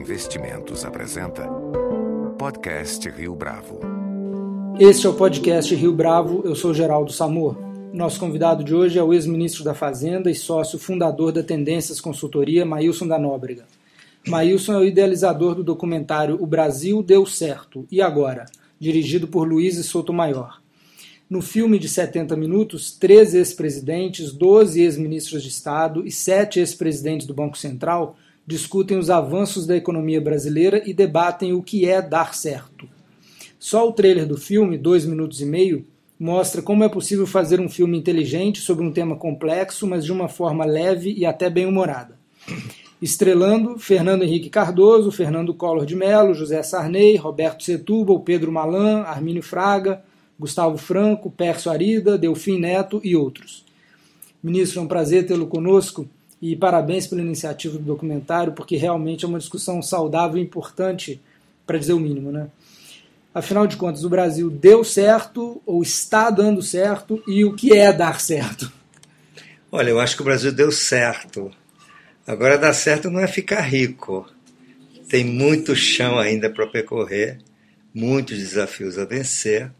Investimentos apresenta Podcast Rio Bravo. Este é o podcast Rio Bravo, eu sou Geraldo Samor. Nosso convidado de hoje é o ex-ministro da Fazenda e sócio fundador da Tendências Consultoria, Maílson da Nóbrega. Maílson é o idealizador do documentário O Brasil Deu Certo, e Agora?, dirigido por Luiz Sotomayor. No filme de 70 minutos, três ex-presidentes, 12 ex-ministros de Estado e sete ex-presidentes do Banco Central discutem os avanços da economia brasileira e debatem o que é dar certo. Só o trailer do filme, dois minutos e meio, mostra como é possível fazer um filme inteligente sobre um tema complexo, mas de uma forma leve e até bem-humorada. Estrelando Fernando Henrique Cardoso, Fernando Collor de Mello, José Sarney, Roberto Setúbal, Pedro Malan, Armínio Fraga, Gustavo Franco, Pércio Arida, Delfim Neto e outros. Ministro, é um prazer tê-lo conosco e parabéns pela iniciativa do documentário, porque realmente é uma discussão saudável e importante, para dizer o mínimo. Né? Afinal de contas, o Brasil deu certo ou está dando certo e o que é dar certo? Olha, eu acho que o Brasil deu certo. Agora, dar certo não é ficar rico. Tem muito chão ainda para percorrer, muitos desafios a vencer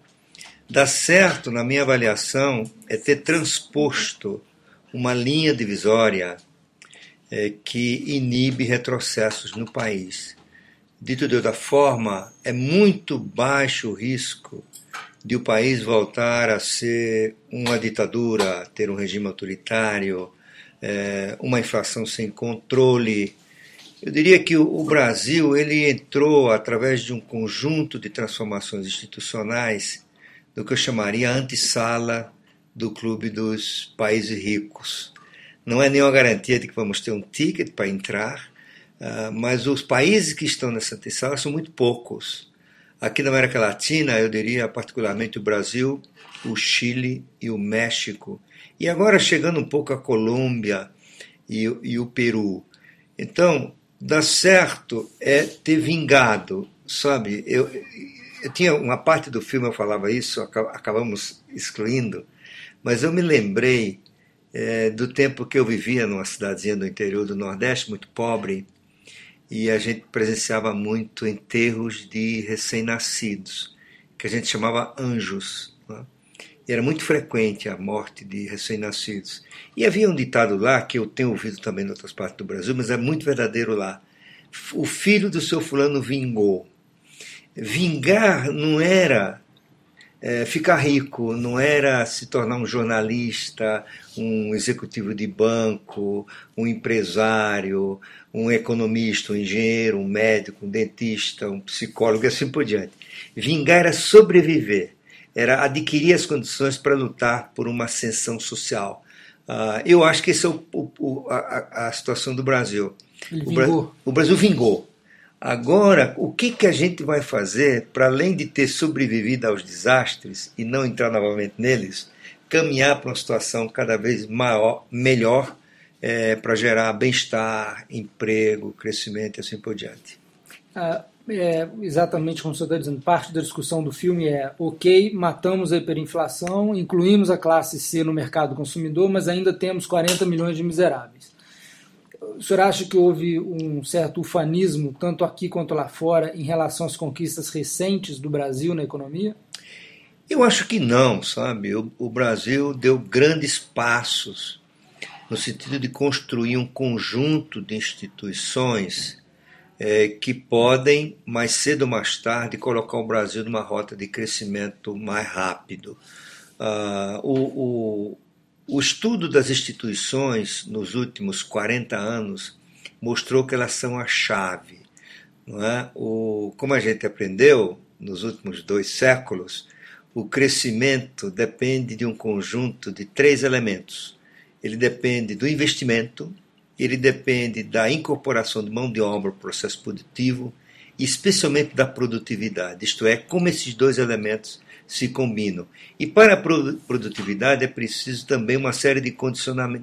Dar certo, na minha avaliação, é ter transposto uma linha divisória é, que inibe retrocessos no país. Dito de outra forma, é muito baixo o risco de o país voltar a ser uma ditadura, ter um regime autoritário, é, uma inflação sem controle. Eu diria que o Brasil ele entrou através de um conjunto de transformações institucionais do que eu chamaria a antessala do clube dos países ricos. Não é nenhuma garantia de que vamos ter um ticket para entrar, uh, mas os países que estão nessa antessala são muito poucos. Aqui na América Latina, eu diria particularmente o Brasil, o Chile e o México. E agora chegando um pouco a Colômbia e, e o Peru. Então, dar certo é ter vingado, sabe? Eu, eu tinha uma parte do filme eu falava isso, acabamos excluindo, mas eu me lembrei é, do tempo que eu vivia numa cidadezinha do interior do Nordeste, muito pobre, e a gente presenciava muito enterros de recém-nascidos, que a gente chamava anjos. Né? E era muito frequente a morte de recém-nascidos. E havia um ditado lá, que eu tenho ouvido também em outras partes do Brasil, mas é muito verdadeiro lá. O filho do seu fulano vingou vingar não era é, ficar rico, não era se tornar um jornalista, um executivo de banco, um empresário, um economista, um engenheiro, um médico, um dentista, um psicólogo e assim por diante. Vingar era sobreviver, era adquirir as condições para lutar por uma ascensão social. Uh, eu acho que essa é o, o, a, a, situação do Brasil. O, Bra o Brasil vingou. Agora, o que, que a gente vai fazer para, além de ter sobrevivido aos desastres e não entrar novamente neles, caminhar para uma situação cada vez maior, melhor é, para gerar bem-estar, emprego, crescimento e assim por diante? Ah, é, exatamente como você está dizendo, parte da discussão do filme é: ok, matamos a hiperinflação, incluímos a classe C no mercado consumidor, mas ainda temos 40 milhões de miseráveis o senhor acha que houve um certo ufanismo, tanto aqui quanto lá fora, em relação às conquistas recentes do Brasil na economia? Eu acho que não, sabe? O, o Brasil deu grandes passos no sentido de construir um conjunto de instituições é, que podem, mais cedo ou mais tarde, colocar o Brasil numa rota de crescimento mais rápido. Uh, o, o, o estudo das instituições nos últimos 40 anos mostrou que elas são a chave. Não é? o, como a gente aprendeu nos últimos dois séculos, o crescimento depende de um conjunto de três elementos. Ele depende do investimento, ele depende da incorporação de mão de obra ao processo produtivo e especialmente da produtividade, isto é, como esses dois elementos se combinam. E para a produtividade é preciso também uma série de,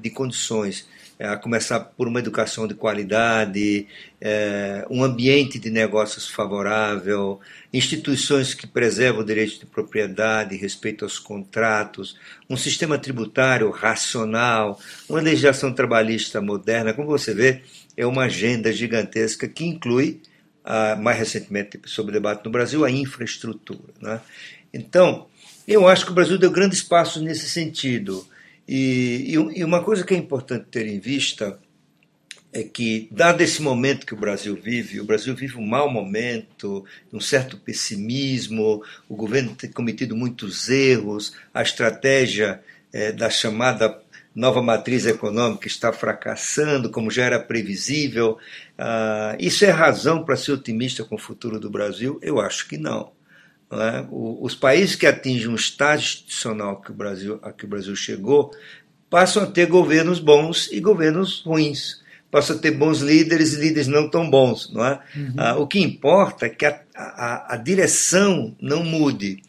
de condições a começar por uma educação de qualidade, é, um ambiente de negócios favorável, instituições que preservam o direito de propriedade, respeito aos contratos, um sistema tributário racional, uma legislação trabalhista moderna. Como você vê, é uma agenda gigantesca que inclui, ah, mais recentemente, sobre o debate no Brasil, a infraestrutura. Né? Então, eu acho que o Brasil deu grandes passos nesse sentido. E, e, uma coisa que é importante ter em vista é que, dado esse momento que o Brasil vive, o Brasil vive um mau momento, um certo pessimismo, o governo tem cometido muitos erros, a estratégia é, da chamada nova matriz econômica está fracassando, como já era previsível. Ah, isso é razão para ser otimista com o futuro do Brasil? Eu acho que não. É? os países que atingem um estágio institucional que o Brasil, a que o Brasil chegou passam a ter governos bons e governos ruins. Passam a ter bons líderes e líderes não tão bons. Não é? Uhum. Ah, o que importa é que a, a, a direção não mude.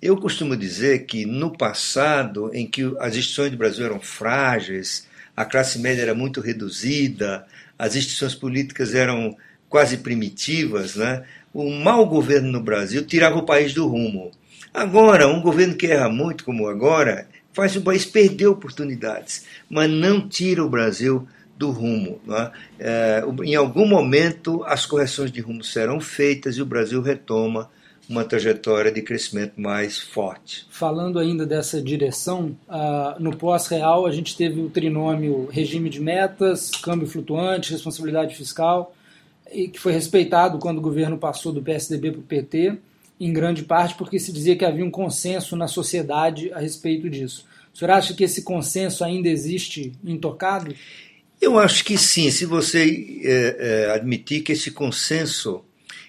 Eu costumo dizer que no passado, em que as instituições do Brasil eram frágeis, a classe média era muito reduzida, as instituições políticas eram quase primitivas, né? O mau governo no Brasil tirava o país do rumo. Agora, um governo que erra muito, como agora, faz o país perder oportunidades, mas não tira o Brasil do rumo. É? É, em algum momento, as correções de rumo serão feitas e o Brasil retoma uma trajetória de crescimento mais forte. Falando ainda dessa direção, uh, no pós-real a gente teve o trinômio regime de metas, câmbio flutuante, responsabilidade fiscal e que foi respeitado quando o governo passou do PSDB para o PT, em grande parte porque se dizia que havia um consenso na sociedade a respeito disso. O senhor acha que esse consenso ainda existe intocado? Eu acho que sim, se você é, é, admitir que esse consenso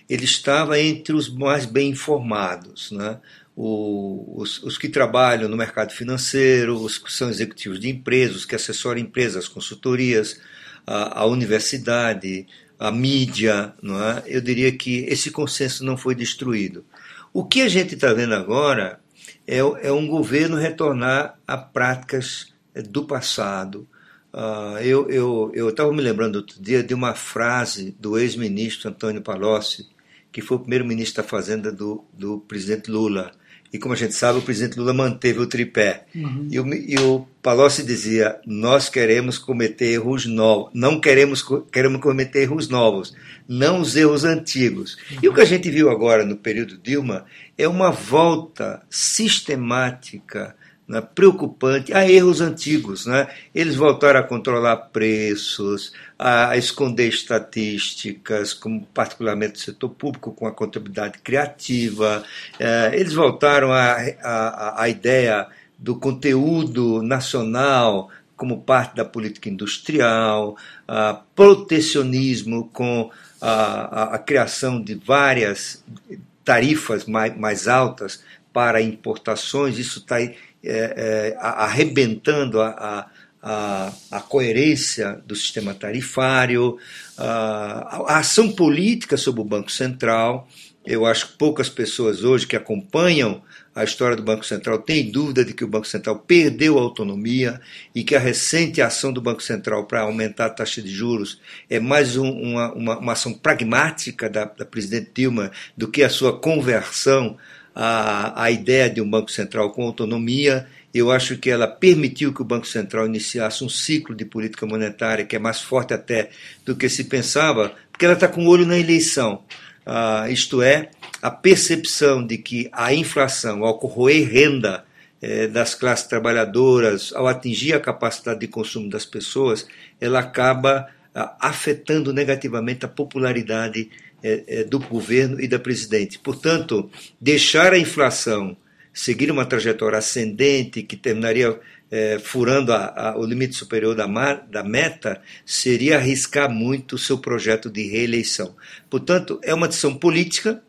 ele estava entre os mais bem informados, né? O, os, os, que trabalham no mercado financeiro, os que são executivos de empresas, os que assessoram empresas, consultorias, a, a universidade, a mídia, não é? eu diria que esse consenso não foi destruído. O que a gente está vendo agora é, é, um governo retornar a práticas é, do passado. Uh, eu estava me lembrando outro dia de uma frase do ex-ministro Antônio Palocci, que foi o primeiro ministro da Fazenda do, do presidente Lula. E como a gente sabe, o presidente Lula manteve o tripé. Uhum. E, o, e o Palocci dizia: nós queremos cometer erros novos, não queremos, queremos cometer erros novos, não os erros antigos. Uhum. E o que a gente viu agora no período Dilma é uma volta sistemática né, preocupante a erros antigos. Né? Eles voltaram a controlar preços, a esconder estatísticas, como particularmente do setor público, com a contabilidade criativa. É, eles voltaram à ideia do conteúdo nacional como parte da política industrial, a protecionismo com a, a criação de várias tarifas mais, mais altas para importações, isso está é, é, arrebentando a, a, a, coerência do sistema tarifário, a, a ação política sobre o Banco Central. Eu acho que poucas pessoas hoje que acompanham a história do Banco Central têm dúvida de que o Banco Central perdeu a autonomia e que a recente ação do Banco Central para aumentar a taxa de juros é mais um, uma, uma, uma, ação pragmática da, da presidente Dilma do que a sua conversão a, a ideia de um Banco Central com autonomia. Eu acho que ela permitiu que o Banco Central iniciasse um ciclo de política monetária que é mais forte até do que se pensava, porque ela está com o olho na eleição. Ah, isto é, a percepção de que a inflação, ao corroer renda eh, das classes trabalhadoras, ao atingir a capacidade de consumo das pessoas, ela acaba ah, afetando negativamente a popularidade do governo e da presidente. Portanto, deixar a inflação seguir uma trajetória ascendente que terminaria é, furando a, a, o limite superior da, da, meta seria arriscar muito o seu projeto de reeleição. Portanto, é uma decisão política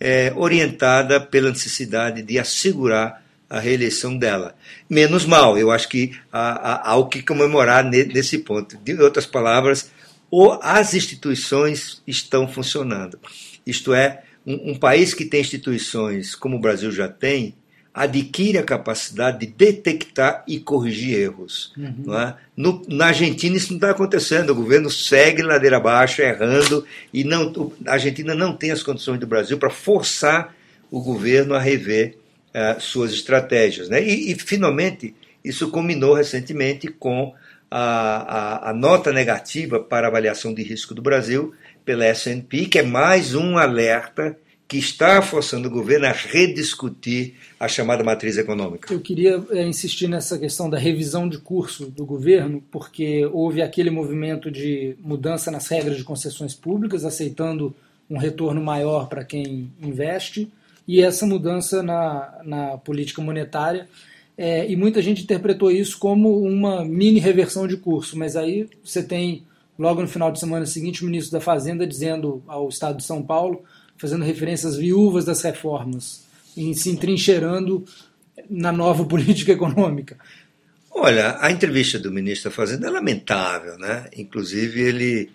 é, orientada pela necessidade de assegurar a reeleição dela. Menos mal, eu acho que há, há, há o que comemorar nesse ponto. De outras palavras, ou as instituições estão funcionando. Isto é, um, um país que tem instituições como o Brasil já tem, adquire a capacidade de detectar e corrigir erros. Uhum. Não é? no, na Argentina isso não está acontecendo, o governo segue ladeira abaixo, errando, e não, a Argentina não tem as condições do Brasil para forçar o governo a rever uh, suas estratégias. Né? E, e, finalmente, isso culminou recentemente com a, a, a nota negativa para avaliação de risco do Brasil pela S&P, que é mais um alerta que está forçando o governo a rediscutir a chamada matriz econômica. Eu queria é, insistir nessa questão da revisão de curso do governo, porque houve aquele movimento de mudança nas regras de concessões públicas, aceitando um retorno maior para quem investe, e essa mudança na, na política monetária. É, e muita gente interpretou isso como uma mini reversão de curso, mas aí você tem, logo no final de semana seguinte, o ministro da Fazenda dizendo ao Estado de São Paulo fazendo referência às viúvas das reformas e se entrincheirando na nova política econômica. Olha, a entrevista do ministro da Fazenda é lamentável, né? Inclusive, ele,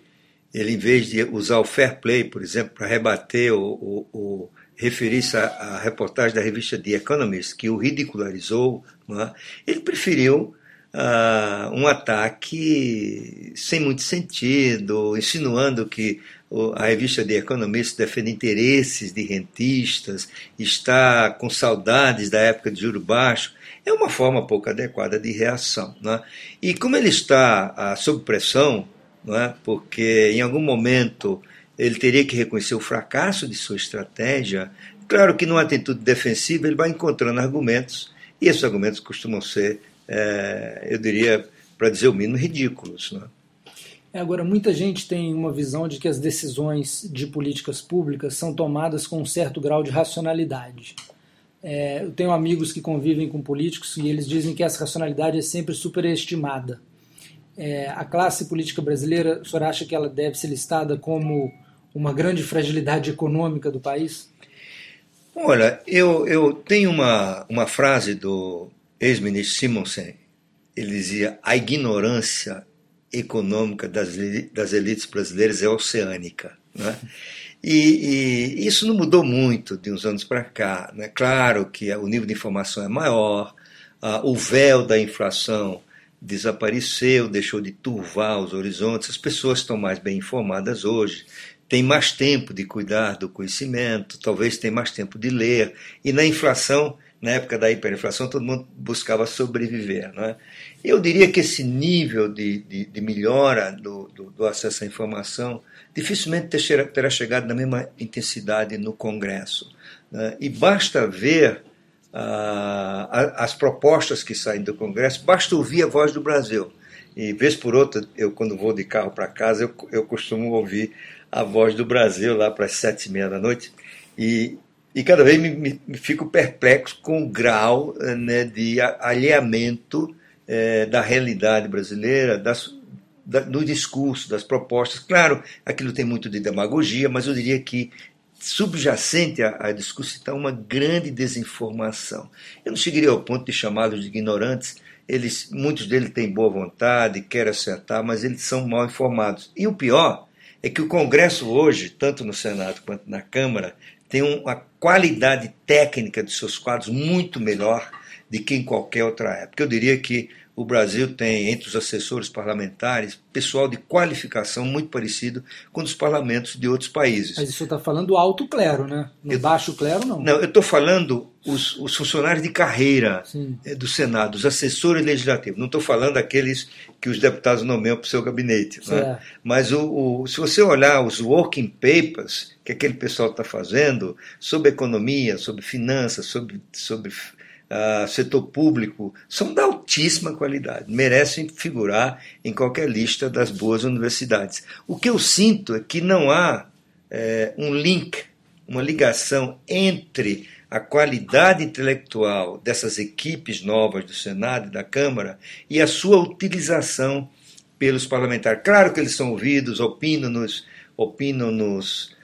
ele em vez de usar o fair play, por exemplo, para rebater ou, ou referir-se à, reportagem da revista The Economist, que o ridicularizou, é? ele preferiu uh, um ataque sem muito sentido, insinuando que a revista The Economist defende interesses de rentistas, está com saudades da época de juro baixo, é uma forma pouco adequada de reação. Né? E como ele está ah, sob pressão, é? porque em algum momento ele teria que reconhecer o fracasso de sua estratégia, claro que numa atitude defensiva ele vai encontrando argumentos, e esses argumentos costumam ser, é, eu diria, para dizer o mínimo, ridículos. Né? É, agora, muita gente tem uma visão de que as decisões de políticas públicas são tomadas com um certo grau de racionalidade. É, eu tenho amigos que convivem com políticos e eles dizem que essa racionalidade é sempre superestimada. É, a classe política brasileira, o senhor acha que ela deve ser listada como uma grande fragilidade econômica do país? Olha, eu, eu tenho uma, uma frase do ex-ministro Simonsen. Ele dizia: a ignorância econômica das, das elites brasileiras é oceânica. Né? E, e, isso não mudou muito de uns anos para cá. Né? Claro que o nível de informação é maior, uh, o véu da inflação desapareceu, deixou de turvar os horizontes, as pessoas estão mais bem informadas hoje, têm mais tempo de cuidar do conhecimento, talvez tenham mais tempo de ler, e na inflação na época da hiperinflação, todo mundo buscava sobreviver. Não é? Eu diria que esse nível de, de, de melhora do, do, do, acesso à informação dificilmente terá chegado na mesma intensidade no Congresso. Né? E basta ver ah, as propostas que saem do Congresso, basta ouvir a voz do Brasil. E vez por outra, eu quando vou de carro para casa, eu, eu costumo ouvir a voz do Brasil lá para as sete e meia da noite. E, e cada vez me, me, me fico perplexo com o grau né, de alheamento é, da realidade brasileira, das, da, do discurso, das propostas. Claro, aquilo tem muito de demagogia, mas eu diria que subjacente a, a discurso está uma grande desinformação. Eu não chegaria ao ponto de chamá-los de ignorantes. Eles, muitos deles têm boa vontade, querem acertar, mas eles são mal informados. E o pior é que o Congresso hoje, tanto no Senado quanto na Câmara, tem uma qualidade técnica de seus quadros muito melhor do que em qualquer outra época. Eu diria que o Brasil tem, entre os assessores parlamentares, pessoal de qualificação muito parecido com os parlamentos de outros países. Mas isso está falando do alto clero, né? No eu, baixo clero, não. Não, eu estou falando os, os, funcionários de carreira Sim. Do Senado, os assessores legislativos. Não estou falando aqueles que os deputados nomeiam para o seu gabinete. Né? Mas o, o, se você olhar os working papers que aquele pessoal está fazendo sobre economia, sobre finanças, sobre, sobre uh, setor público, são da altíssima qualidade, merecem figurar em qualquer lista das boas universidades. O que eu sinto é que não há é, um link, uma ligação entre a qualidade intelectual dessas equipes novas do Senado e da Câmara e a sua utilização pelos parlamentares. Claro que eles são ouvidos, opinam-nos, opinam-nos nos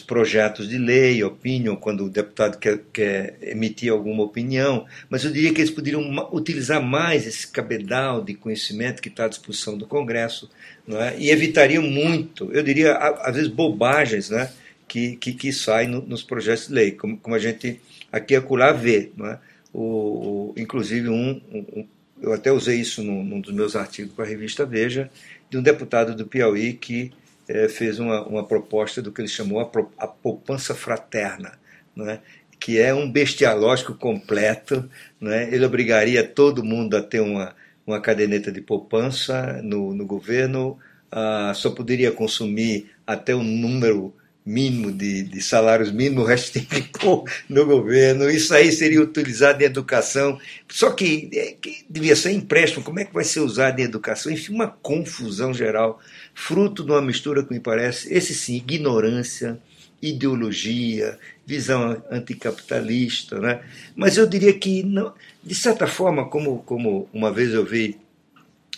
projetos de lei, opinião, quando o deputado quer, quer, emitir alguma opinião, mas eu diria que eles poderiam utilizar mais esse cabedal de conhecimento que está à disposição do Congresso não é? e evitariam muito, eu diria, às vezes, bobagens né? que, que, que saem no, nos projetos de lei, como, como a gente aqui acolá vê. Não é? o, o inclusive um, um, eu até usei isso num, num dos meus artigos para a revista Veja, de um deputado do Piauí que é, fez uma, uma proposta do que ele chamou a, a poupança fraterna, né? que é um bestialógico completo. Né? Ele obrigaria todo mundo a ter uma, uma caderneta de poupança no, no governo, ah, só poderia consumir até um número mínimo de, de salários mínimos, o resto tem que pôr no governo. Isso aí seria utilizado em educação. Só que, é, que devia ser empréstimo. Como é que vai ser usado em educação? Enfim, uma confusão geral, fruto de uma mistura que me parece, esse sim, ignorância, ideologia, visão anticapitalista. Né? Mas eu diria que, não, de certa forma, como, como uma vez eu vi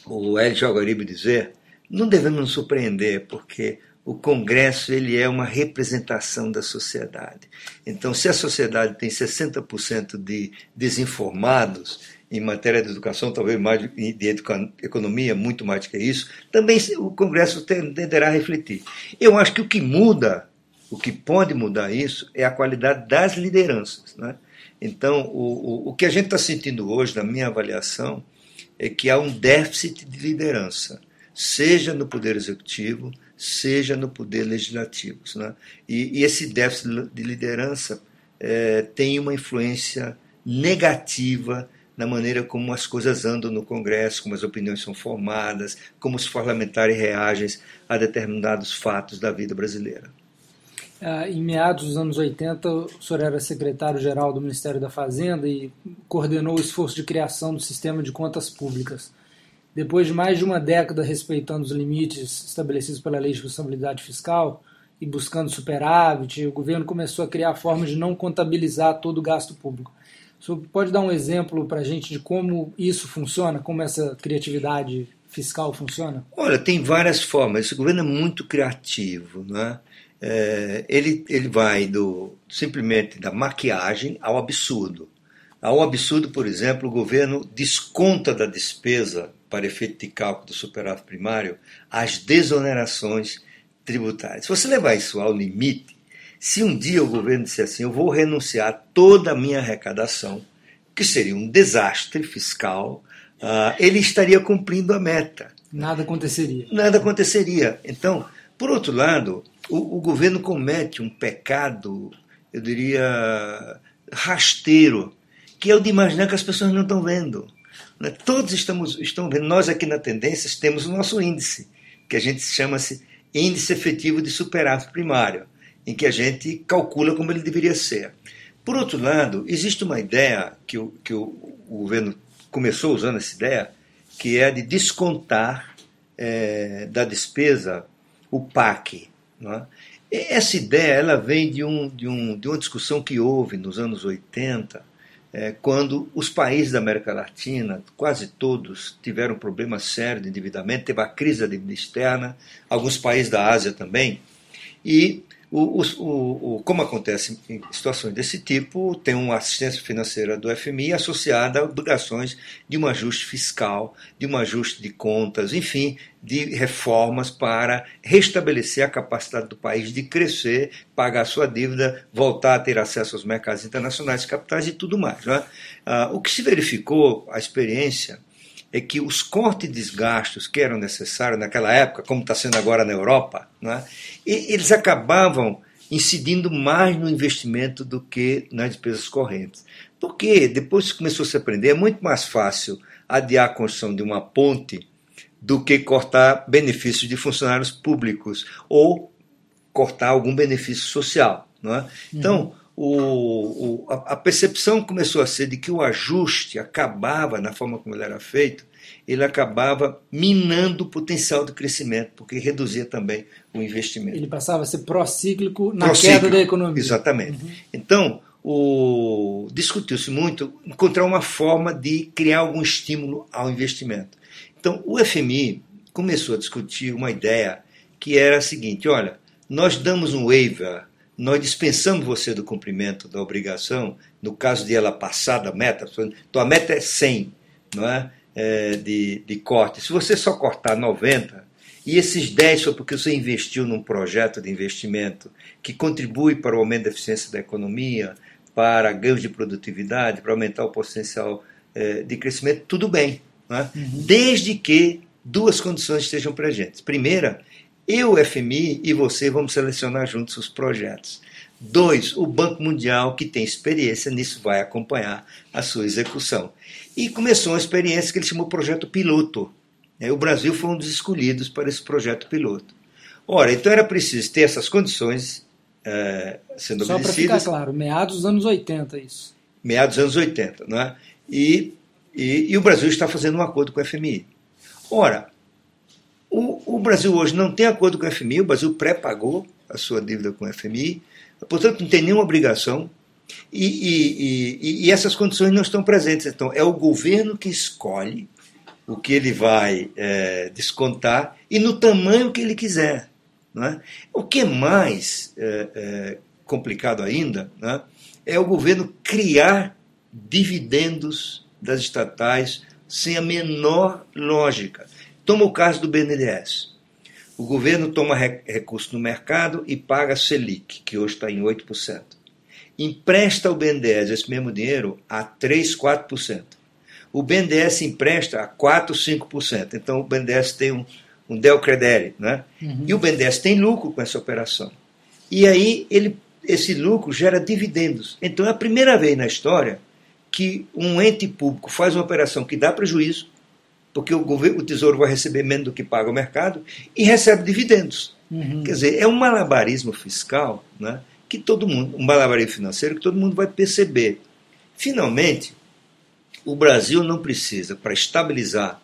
o Hélio Jogaribe dizer, não devemos nos surpreender, porque o Congresso ele é uma representação da sociedade. Então, se a sociedade tem 60% de desinformados em matéria de educação, talvez mais de economia, muito mais do que isso, também o Congresso tenderá a refletir. Eu acho que o que muda, o que pode mudar isso, é a qualidade das lideranças. Né? Então, o, o, o que a gente está sentindo hoje, na minha avaliação, é que há um déficit de liderança, seja no Poder Executivo, seja no poder legislativo. Né? E, e, esse déficit de liderança é, tem uma influência negativa na maneira como as coisas andam no Congresso, como as opiniões são formadas, como os parlamentares reagem a determinados fatos da vida brasileira. Ah, em meados dos anos 80, o senhor era secretário-geral do Ministério da Fazenda e coordenou o esforço de criação do sistema de contas públicas. Depois de mais de uma década respeitando os limites estabelecidos pela Lei de Responsabilidade Fiscal e buscando superávit, o governo começou a criar formas de não contabilizar todo o gasto público. Senhor pode dar um exemplo para a gente de como isso funciona, como essa criatividade fiscal funciona? Olha, tem várias formas. Esse governo é muito criativo. Né? É, ele, ele vai do simplesmente da maquiagem ao absurdo. Ao absurdo, por exemplo, o governo desconta da despesa para efeito de cálculo do superávit primário, as desonerações tributárias. Se você levar isso ao limite, se um dia o governo disser assim, eu vou renunciar a toda a minha arrecadação, que seria um desastre fiscal, uh, ele estaria cumprindo a meta. Nada aconteceria. Nada aconteceria. Então, por outro lado, o, o governo comete um pecado, eu diria, rasteiro, que é o de imaginar que as pessoas não estão vendo. Né? Todos estamos, estão vendo, nós aqui na Tendências temos o nosso índice, que a gente chama-se Índice Efetivo de Superávit Primário, em que a gente calcula como ele deveria ser. Por outro lado, existe uma ideia que o, que o, o governo começou usando essa ideia, que é a de descontar é, da despesa o PAC. É? Essa ideia ela vem de, um, de, um, de uma discussão que houve nos anos 80 é, quando os países da América Latina, quase todos, tiveram um problema sério de endividamento, teve a crise da dívida externa, alguns países da Ásia também, e o, o, o, como acontece em situações desse tipo, tem uma assistência financeira do FMI associada a obrigações de um ajuste fiscal, de um ajuste de contas, enfim, de reformas para restabelecer a capacidade do país de crescer, pagar sua dívida, voltar a ter acesso aos mercados internacionais de capitais e tudo mais. Né? Ah, o que se verificou, a experiência, é que os cortes de gastos que eram necessários naquela época, como está sendo agora na Europa, né, eles acabavam incidindo mais no investimento do que nas despesas correntes. Porque depois que começou a se aprender, é muito mais fácil adiar a construção de uma ponte do que cortar benefícios de funcionários públicos ou cortar algum benefício social. Não é? Então, uhum o, o, a, a, percepção começou a ser de que o ajuste acabava, na forma como ele era feito, ele acabava minando o potencial de crescimento, porque reduzia também o investimento. Ele passava a ser procíclico na queda da economia. Exatamente. Uhum. Então, discutiu-se muito encontrar uma forma de criar algum estímulo ao investimento. Então, o FMI começou a discutir uma ideia que era a seguinte: olha, nós damos um waiver nós dispensamos você do cumprimento da obrigação, no caso de ela passar da meta, tua meta é 100 não é? é de, de corte. Se você só cortar 90, e esses 10 foi porque você investiu num projeto de investimento que contribui para o aumento da eficiência da economia, para ganhos de produtividade, para aumentar o potencial é, de crescimento, tudo bem, né? uhum. desde que duas condições estejam presentes. Primeira, eu, FMI e você vamos selecionar juntos os projetos. Dois, o Banco Mundial, que tem experiência nisso, vai acompanhar a sua execução. E começou uma experiência que ele chamou Projeto Piloto. É, o Brasil foi um dos escolhidos para esse projeto piloto. Ora, então era preciso ter essas condições é, sendo Só para ficar claro, meados dos anos 80 isso. Meados dos anos 80, não é? E, e, e, o Brasil está fazendo um acordo com o FMI. Ora, o, Brasil hoje não tem acordo com o FMI, o Brasil pré-pagou a sua dívida com o FMI, portanto não tem nenhuma obrigação e, e, e, essas condições não estão presentes. Então, é o governo que escolhe o que ele vai é, descontar e no tamanho que ele quiser. É? O que é mais é, é, complicado ainda né, é o governo criar dividendos das estatais sem a menor lógica. Toma o caso do BNDES. O governo toma recurso no mercado e paga a Selic, que hoje está em 8%. Empresta ao BNDES esse mesmo dinheiro a 3, 4%. O BNDES empresta a 4, 5%. Então o BNDES tem um, um Del Credere, né? Uhum. E o BNDES tem lucro com essa operação. E aí ele, esse lucro gera dividendos. Então é a primeira vez na história que um ente público faz uma operação que dá prejuízo, porque o, governo, o Tesouro vai receber menos do que paga o mercado, e recebe dividendos. Uhum. Quer dizer, é um malabarismo fiscal né, que todo mundo, um malabarismo financeiro que todo mundo vai perceber. Finalmente, o Brasil não precisa, para estabilizar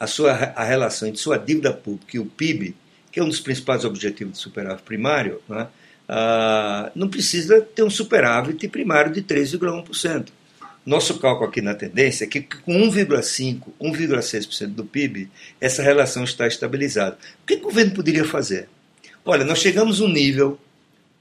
a, sua, a relação entre sua dívida pública e o PIB, que é um dos principais objetivos do superávit primário, né, ah, não precisa ter um superávit primário de 3,1%. Nosso cálculo aqui na tendência é que com 1,5%, 1,6% do PIB, essa relação está estabilizada. O que o governo poderia fazer? Olha, nós chegamos a um nível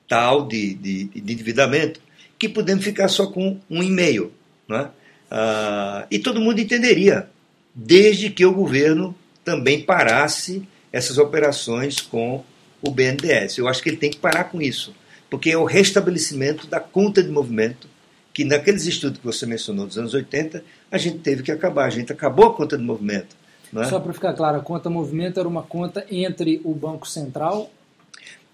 tal de, de, de endividamento que podemos ficar só com um e-mail. Né? Ah, e todo mundo entenderia, desde que o governo também parasse essas operações com o BNDES. Eu acho que ele tem que parar com isso, porque é o restabelecimento da conta de movimento que naqueles estudos que você mencionou dos anos 80, a gente teve que acabar, a gente acabou a conta de movimento. É? Só para ficar claro, a conta movimento era uma conta entre o Banco Central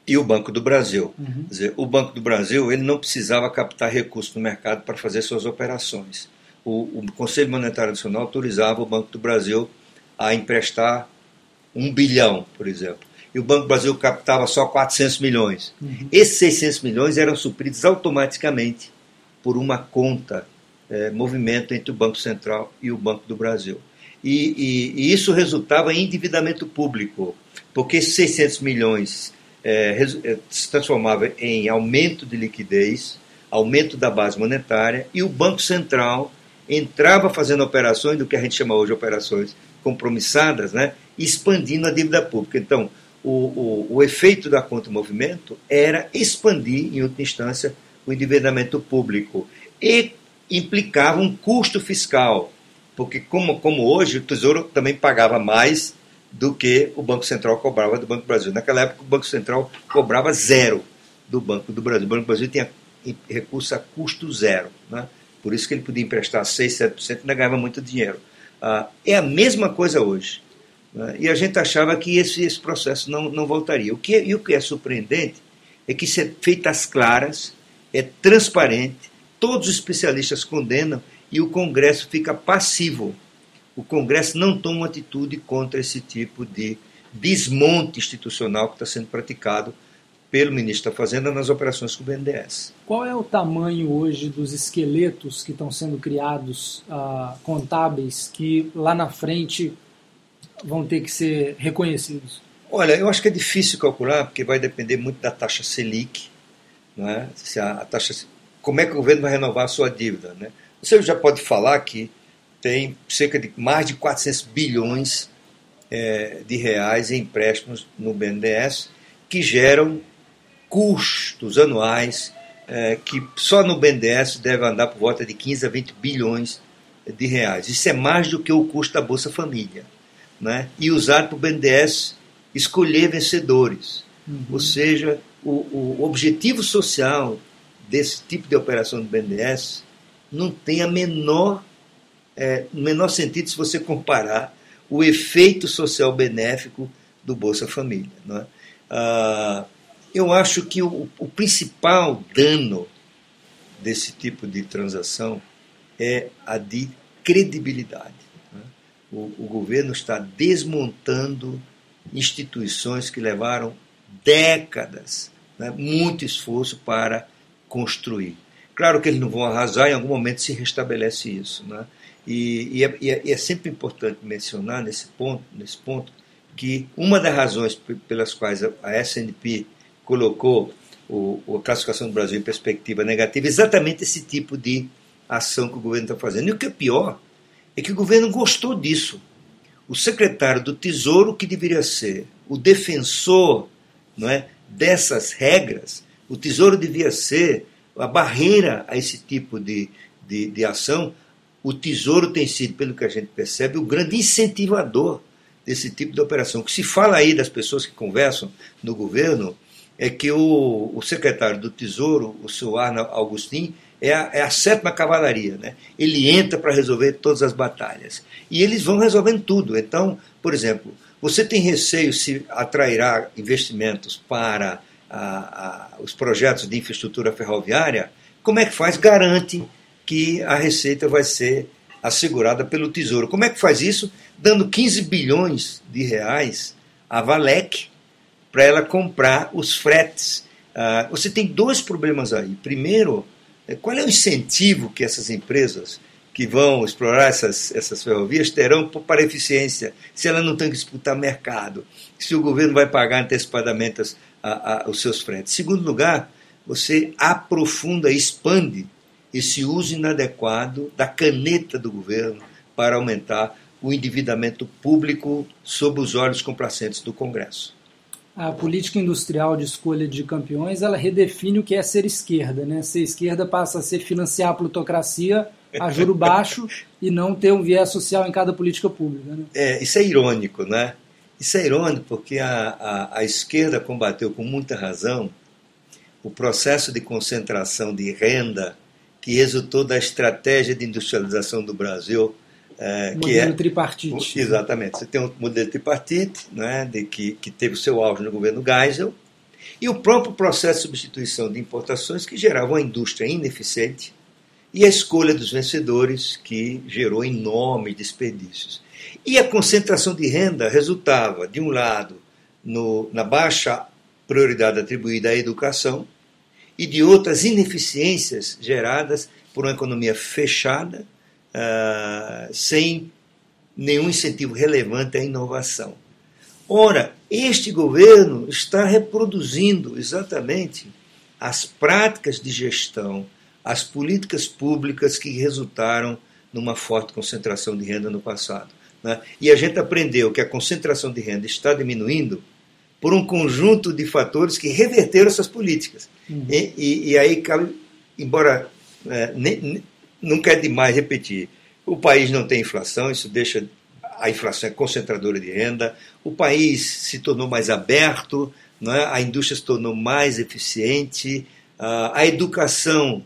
e o Banco do Brasil. Uhum. Dizer, o Banco do Brasil ele não precisava captar recursos no mercado para fazer suas operações o, o Conselho Monetário Nacional autorizava o Banco do Brasil a emprestar um bilhão, por exemplo. E o Banco do Brasil captava só 400 milhões. Uhum. Esses 600 milhões eram supridos automaticamente por uma conta, é, movimento entre o Banco Central e o Banco do Brasil. E, e, e isso resultava em endividamento público, porque esses 600 milhões é, é, se transformava em aumento de liquidez, aumento da base monetária, e o Banco Central entrava fazendo operações do que a gente chama hoje operações compromissadas, né, expandindo a dívida pública. Então, o, o, o efeito da conta movimento era expandir, em última instância, o endividamento público e implicava um custo fiscal, porque como, como hoje o Tesouro também pagava mais do que o Banco Central cobrava do Banco do Brasil. Naquela época o Banco Central cobrava zero do Banco do Brasil. O Banco do Brasil tinha recurso a custo zero. Né? Por isso que ele podia emprestar 6, 7% e ainda ganhava muito dinheiro. Ah, é a mesma coisa hoje. Né? E a gente achava que esse, esse processo não, não voltaria. O que, e o que é surpreendente é que isso é às claras, é transparente, todos os especialistas condenam e o Congresso fica passivo. O Congresso não toma atitude contra esse tipo de desmonte institucional que está sendo praticado pelo ministro da Fazenda nas operações com o BNDES. Qual é o tamanho hoje dos esqueletos que estão sendo criados uh, contábeis que lá na frente vão ter que ser reconhecidos? Olha, eu acho que é difícil calcular porque vai depender muito da taxa Selic, né? Se a, a taxa, como é que o governo vai renovar a sua dívida, né? Você já pode falar que tem cerca de mais de 400 bilhões é, de reais em empréstimos no BNDES que geram custos anuais é, que só no BNDES deve andar por volta de 15 a 20 bilhões de reais. Isso é mais do que o custo da Bolsa Família. Né? E usado para o BNDES escolher vencedores. Uhum. Ou seja, o, o objetivo social desse tipo de operação do BNDES não tem a menor, é, menor sentido se você comparar o efeito social benéfico do Bolsa Família. Não é? ah, eu acho que o, o principal dano desse tipo de transação é a de credibilidade. Né? O, o, governo está desmontando instituições que levaram décadas, né, muito esforço para construir. Claro que eles não vão arrasar, em algum momento se restabelece isso. Né? E, e, é, e, é, e, é, sempre importante mencionar nesse ponto, nesse ponto que uma das razões pelas quais a SNP colocou o, a classificação do Brasil em perspectiva negativa é exatamente esse tipo de ação que o governo está fazendo. E o que é pior é que o governo gostou disso. O secretário do Tesouro, que deveria ser o defensor não é, dessas regras, o Tesouro devia ser a barreira a esse tipo de, de, de ação. O Tesouro tem sido, pelo que a gente percebe, o grande incentivador desse tipo de operação. O que se fala aí das pessoas que conversam no governo é que o, o secretário do Tesouro, o senhor Arna Augustin, é a, é a sétima cavalaria. Né? Ele entra para resolver todas as batalhas. E eles vão resolvendo tudo. Então, por exemplo, você tem receio se atrairá investimentos para a, a, os projetos de infraestrutura ferroviária? Como é que faz? Garante que a receita vai ser assegurada pelo Tesouro. Como é que faz isso? Dando 15 bilhões de reais à Valec para ela comprar os fretes. Uh, você tem dois problemas aí. Primeiro, é, qual é o incentivo que essas empresas que vão explorar essas, essas ferrovias terão para eficiência, se elas não têm que disputar mercado, se o governo vai pagar antecipadamente as, a, a, os seus fretes. Segundo lugar, você aprofunda, expande esse uso inadequado da caneta do governo para aumentar o endividamento público sob os olhos complacentes do Congresso. A política industrial de escolha de campeões, ela redefine o que é ser esquerda, né? Ser esquerda passa a ser financiar a plutocracia a juro baixo e não ter um viés social em cada política pública. Né? É, isso é irônico, né? Isso é irônico porque a, a, a esquerda combateu com muita razão o processo de concentração de renda que resultou da estratégia de industrialização do Brasil. É, que modelo é, tripartite. Exatamente. Você tem um modelo tripartite, né, de que, que teve o seu auge no governo Geisel, e o próprio processo de substituição de importações que gerava uma indústria ineficiente e a escolha dos vencedores que gerou enormes desperdícios. E a concentração de renda resultava, de um lado, no, na baixa prioridade atribuída à educação, e de outras ineficiências geradas por uma economia fechada, uh, sem nenhum incentivo relevante à inovação. Ora, este governo está reproduzindo exatamente as práticas de gestão, as políticas públicas que resultaram numa forte concentração de renda no passado. Né? E a gente aprendeu que a concentração de renda está diminuindo por um conjunto de fatores que reverteram essas políticas. Uhum. E, e, e, aí, embora é, nem, nunca é demais repetir, o país não tem inflação, isso deixa a inflação é concentradora de renda, o país se tornou mais aberto, é? a indústria se tornou mais eficiente, a educação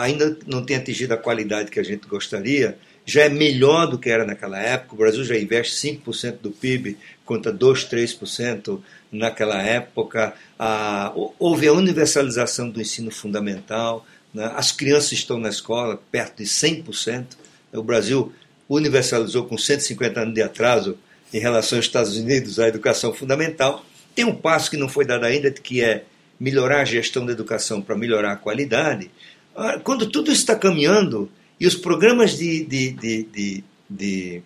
ainda não tem atingido a qualidade que a gente gostaria, já é melhor do que era naquela época. O Brasil já investe 5% do PIB contra 2, 3% naquela época. Ah, houve a universalização do ensino fundamental. Né? As crianças estão na escola perto de 100%. O Brasil universalizou com 150 anos de atraso em relação aos Estados Unidos a educação fundamental. Tem um passo que não foi dado ainda, que é melhorar a gestão da educação para melhorar a qualidade. Ah, quando tudo está caminhando, e os programas de, de, de, de,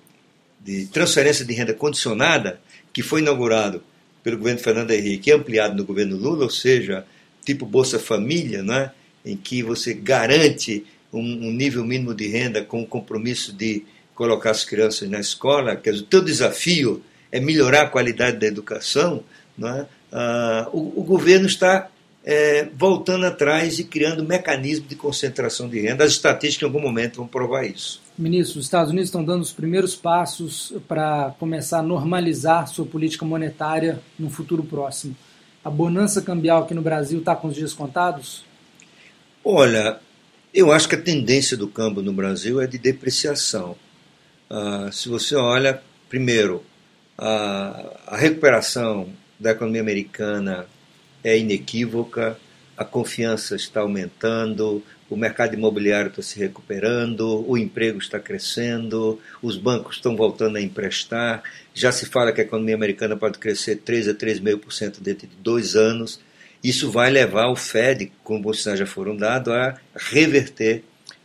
de transferência de renda condicionada, que foi inaugurado pelo governo Fernando Henrique e ampliado no governo Lula, ou seja, tipo Bolsa Família, né, em que você garante um, um nível mínimo de renda com o compromisso de colocar as crianças na escola, quer dizer, o teu desafio é melhorar a qualidade da educação, né, ah, o, o governo está é, voltando atrás e criando mecanismos de concentração de renda. As estatísticas, em algum momento, vão provar isso. Ministro, os Estados Unidos estão dando os primeiros passos para começar a normalizar sua política monetária no futuro próximo. A bonança cambial aqui no Brasil está com os dias contados? Olha, eu acho que a tendência do câmbio no Brasil é de depreciação. Uh, se você olha, primeiro, a, a recuperação da economia americana é inequívoca, a confiança está aumentando, o mercado imobiliário está se recuperando, o emprego está crescendo, os bancos estão voltando a emprestar. Já se fala que a economia americana pode crescer 3 a 3,5% dentro de dois anos. Isso vai levar o Fed, como os sinais já foram dados, a reverter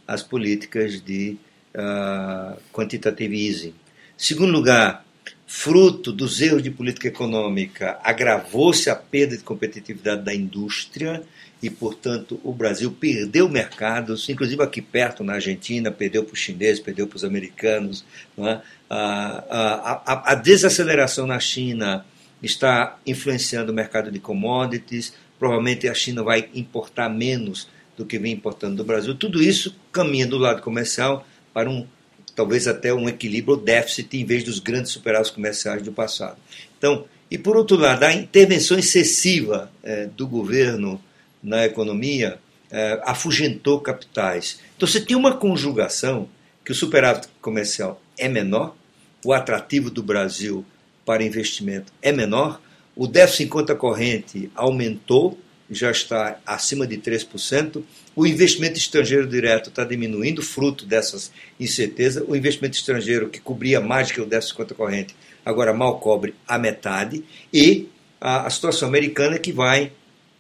as políticas de uh, quantitative easing. Segundo lugar, fruto dos erros de política econômica, agravou-se a perda de competitividade da indústria e, portanto, o Brasil perdeu mercados, inclusive aqui perto, na Argentina, perdeu para os chineses, perdeu para os americanos. É? A, a, a, desaceleração na China está influenciando o mercado de commodities, provavelmente a China vai importar menos do que vem importando do Brasil. Tudo isso caminha do lado comercial para um talvez até um equilíbrio ou déficit em vez dos grandes superávites comerciais do passado. Então, e por outro lado, a intervenção excessiva é, do governo na economia é, afugentou capitais. Então você tem uma conjugação que o superávit comercial é menor, o atrativo do Brasil para investimento é menor, o déficit em conta corrente aumentou, já está acima de 3%, o investimento estrangeiro direto está diminuindo, fruto dessas incertezas. O investimento estrangeiro, que cobria mais que o déficit de conta corrente, agora mal cobre a metade. E a, a situação americana que vai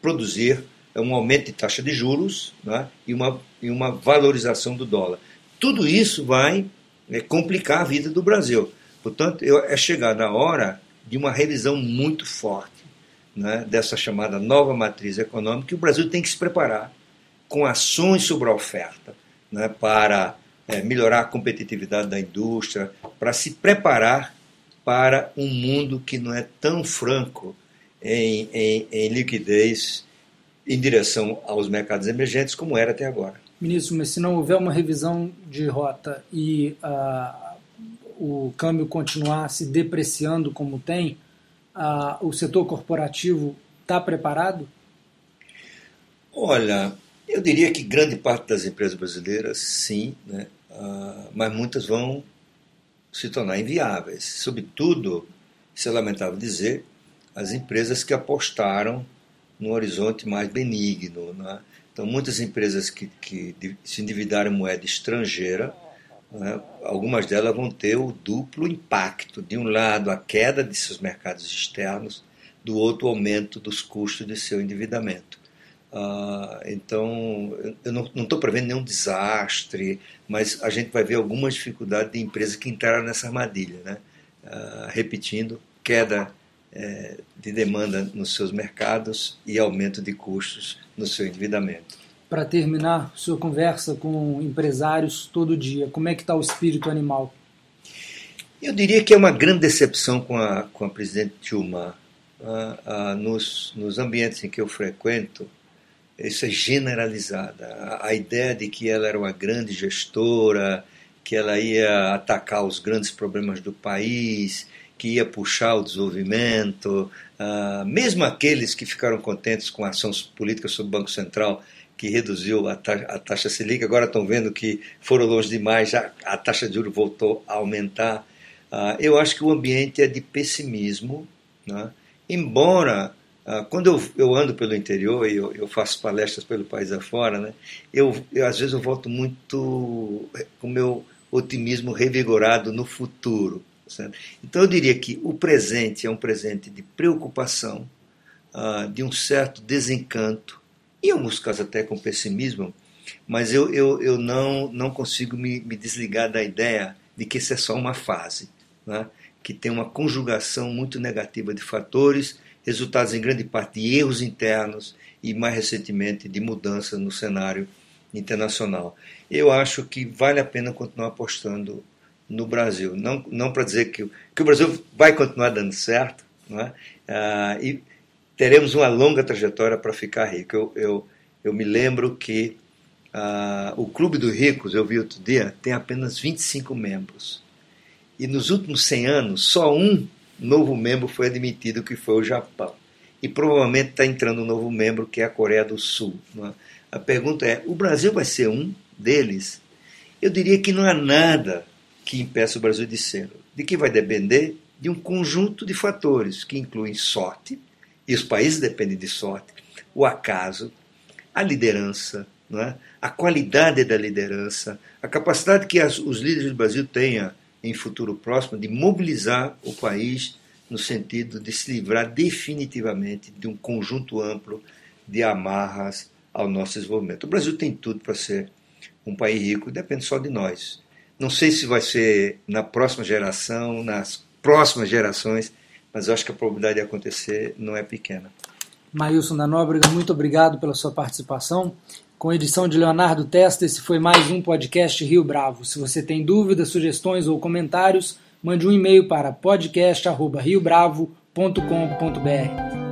produzir um aumento de taxa de juros né, e, uma, e uma valorização do dólar. Tudo isso vai é, complicar a vida do Brasil. Portanto, eu, é chegar na hora de uma revisão muito forte né, dessa chamada nova matriz econômica, e o Brasil tem que se preparar com ações sobre a oferta né, para é, melhorar a competitividade da indústria, para se preparar para um mundo que não é tão franco em, em, em liquidez em direção aos mercados emergentes como era até agora. Ministro, mas se não houver uma revisão de rota e o câmbio continuar se depreciando como tem, uh, o setor corporativo está preparado? Olha, eu diria que grande parte das empresas brasileiras, sim, né? Uh, mas muitas vão se tornar inviáveis. Sobretudo, isso é lamentável dizer, as empresas que apostaram no horizonte mais benigno. Né? Então, muitas empresas que, que se endividaram em moeda estrangeira, né? algumas delas vão ter o duplo impacto. De um lado, a queda de seus mercados externos, do outro, o aumento dos custos de seu endividamento. Uh, então, eu não estou prevendo nenhum desastre, mas a gente vai ver alguma dificuldade de empresas que entraram nessa armadilha. Né? Uh, repetindo, queda é, de demanda nos seus mercados e aumento de custos no seu endividamento. Para terminar, senhor conversa com empresários todo dia. Como é que está o espírito animal? Eu diria que é uma grande decepção com a, com a presidente Dilma. Ah, ah, nos, nos ambientes em que eu frequento, isso é generalizada. A, ideia de que ela era uma grande gestora, que ela ia atacar os grandes problemas do país, que ia puxar o desenvolvimento, uh, mesmo aqueles que ficaram contentes com a ação política sobre o Banco Central, que reduziu a, ta a taxa Selic, agora estão vendo que foram longe demais, já a taxa de juros voltou a aumentar. Uh, eu acho que o ambiente é de pessimismo, né? embora uh, quando eu, eu, ando pelo interior e eu, eu, faço palestras pelo país afora, né? eu, eu às vezes eu volto muito com o meu otimismo revigorado no futuro. Certo? Então eu diria que o presente é um presente de preocupação, uh, de um certo desencanto, em alguns casos até com pessimismo, mas eu, eu, eu não, não consigo me, me desligar da ideia de que isso é só uma fase, né? que tem uma conjugação muito negativa de fatores, resultados em grande parte de erros internos e, mais recentemente, de mudanças no cenário internacional. Eu acho que vale a pena continuar apostando no Brasil. Não, não para dizer que, que o Brasil vai continuar dando certo, não é? Ah, e teremos uma longa trajetória para ficar rico. Eu, eu, eu me lembro que ah, o Clube dos Ricos, eu vi outro dia, tem apenas 25 membros. E nos últimos 100 anos, só um novo membro foi admitido, que foi o Japão. E provavelmente está entrando um novo membro, que é a Coreia do Sul. É? A pergunta é: o Brasil vai ser um deles? Eu diria que não há nada que impeça o Brasil de ser. De que vai depender? De um conjunto de fatores que incluem sorte, e os países dependem de sorte, o acaso, a liderança, é? a qualidade da liderança, a capacidade que as, os líderes do Brasil tenham em futuro próximo de mobilizar o país no sentido de se livrar definitivamente de um conjunto amplo de amarras ao nosso desenvolvimento. O Brasil tem tudo para ser um país rico, depende só de nós. Não sei se vai ser na próxima geração, nas próximas gerações, mas eu acho que a probabilidade de acontecer não é pequena. Maílson da Nóbrega, muito obrigado pela sua participação. Com a edição de Leonardo Testa, esse foi mais um podcast Rio Bravo. Se você tem dúvidas, sugestões ou comentários, mande um e-mail para podcast@riobravo.com.br.